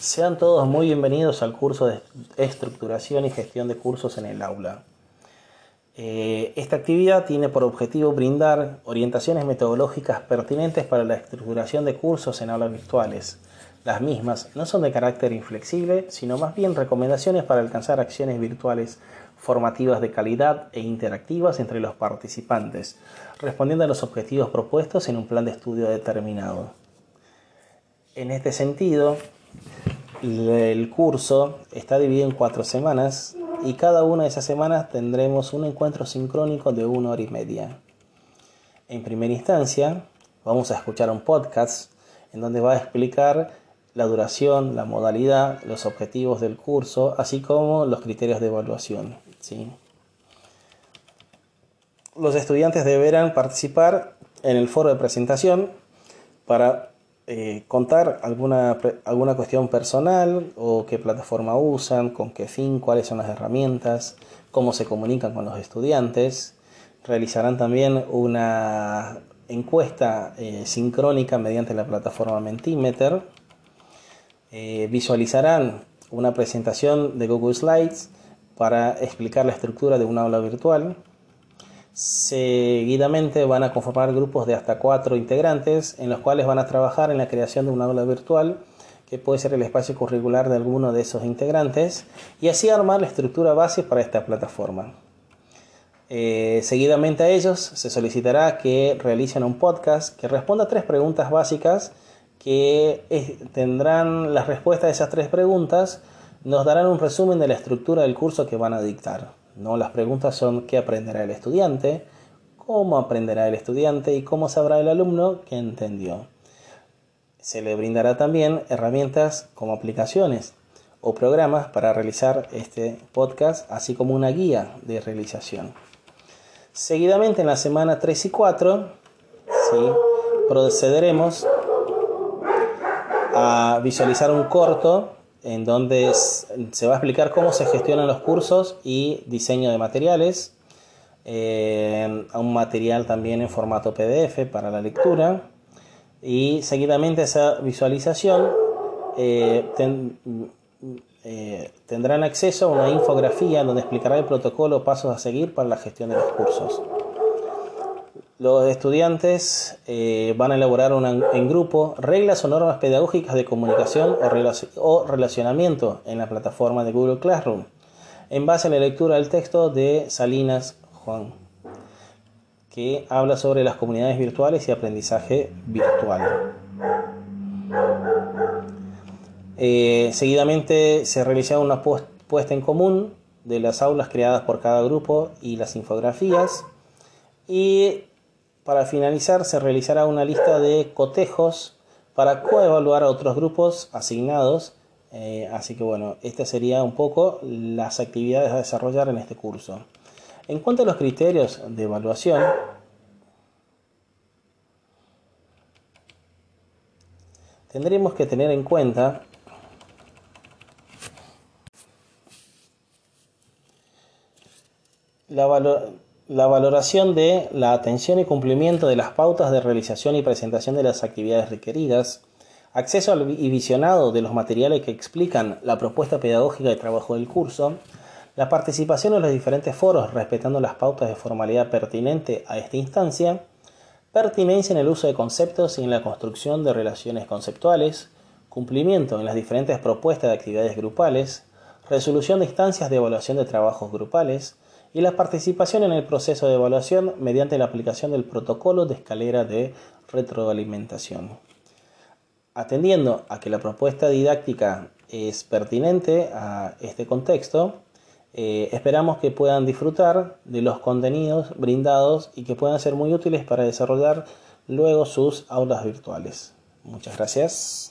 Sean todos muy bienvenidos al curso de estructuración y gestión de cursos en el aula. Eh, esta actividad tiene por objetivo brindar orientaciones metodológicas pertinentes para la estructuración de cursos en aulas virtuales. Las mismas no son de carácter inflexible, sino más bien recomendaciones para alcanzar acciones virtuales formativas de calidad e interactivas entre los participantes, respondiendo a los objetivos propuestos en un plan de estudio determinado. En este sentido, el curso está dividido en cuatro semanas y cada una de esas semanas tendremos un encuentro sincrónico de una hora y media. En primera instancia, vamos a escuchar un podcast en donde va a explicar la duración, la modalidad, los objetivos del curso, así como los criterios de evaluación. Los estudiantes deberán participar en el foro de presentación para eh, contar alguna, alguna cuestión personal o qué plataforma usan, con qué fin, cuáles son las herramientas, cómo se comunican con los estudiantes. Realizarán también una encuesta eh, sincrónica mediante la plataforma Mentimeter. Eh, visualizarán una presentación de Google Slides para explicar la estructura de un aula virtual Seguidamente van a conformar grupos de hasta cuatro integrantes en los cuales van a trabajar en la creación de un aula virtual que puede ser el espacio curricular de alguno de esos integrantes y así armar la estructura base para esta plataforma. Eh, seguidamente a ellos se solicitará que realicen un podcast que responda a tres preguntas básicas que tendrán las respuestas de esas tres preguntas, nos darán un resumen de la estructura del curso que van a dictar. ¿No? Las preguntas son qué aprenderá el estudiante, cómo aprenderá el estudiante y cómo sabrá el alumno que entendió. Se le brindará también herramientas como aplicaciones o programas para realizar este podcast, así como una guía de realización. Seguidamente en la semana 3 y 4 procederemos a visualizar un corto en donde se va a explicar cómo se gestionan los cursos y diseño de materiales, eh, un material también en formato PDF para la lectura y seguidamente esa visualización eh, eh, tendrán acceso a una infografía donde explicará el protocolo pasos a seguir para la gestión de los cursos. Los estudiantes eh, van a elaborar en grupo reglas o normas pedagógicas de comunicación o, relacionamiento en la plataforma de Google Classroom, en base a la lectura del texto de Salinas Juan, que habla sobre las comunidades virtuales y aprendizaje virtual. Eh, seguidamente se realizará una puesta en común de las aulas creadas por cada grupo y las infografías. Y para finalizar, se realizará una lista de cotejos para coevaluar a otros grupos asignados. Eh, así que bueno, estas serían un poco las actividades a desarrollar en este curso. En cuanto a los criterios de evaluación, tendremos que tener en cuenta la, la valoración de la atención y cumplimiento de las pautas de realización y presentación de las actividades requeridas, acceso y visionado de los materiales que explican la propuesta pedagógica de trabajo del curso, la participación en los diferentes foros respetando las pautas de formalidad pertinente a esta instancia, pertinencia en el uso de conceptos y en la construcción de relaciones conceptuales, cumplimiento en las diferentes propuestas de actividades grupales, resolución de instancias de evaluación de trabajos grupales, y la participación en el proceso de evaluación mediante la aplicación del protocolo de escalera de retroalimentación. Atendiendo a que la propuesta didáctica es pertinente a este contexto, eh, esperamos que puedan disfrutar de los contenidos brindados y que puedan ser muy útiles para desarrollar luego sus aulas virtuales. Muchas gracias.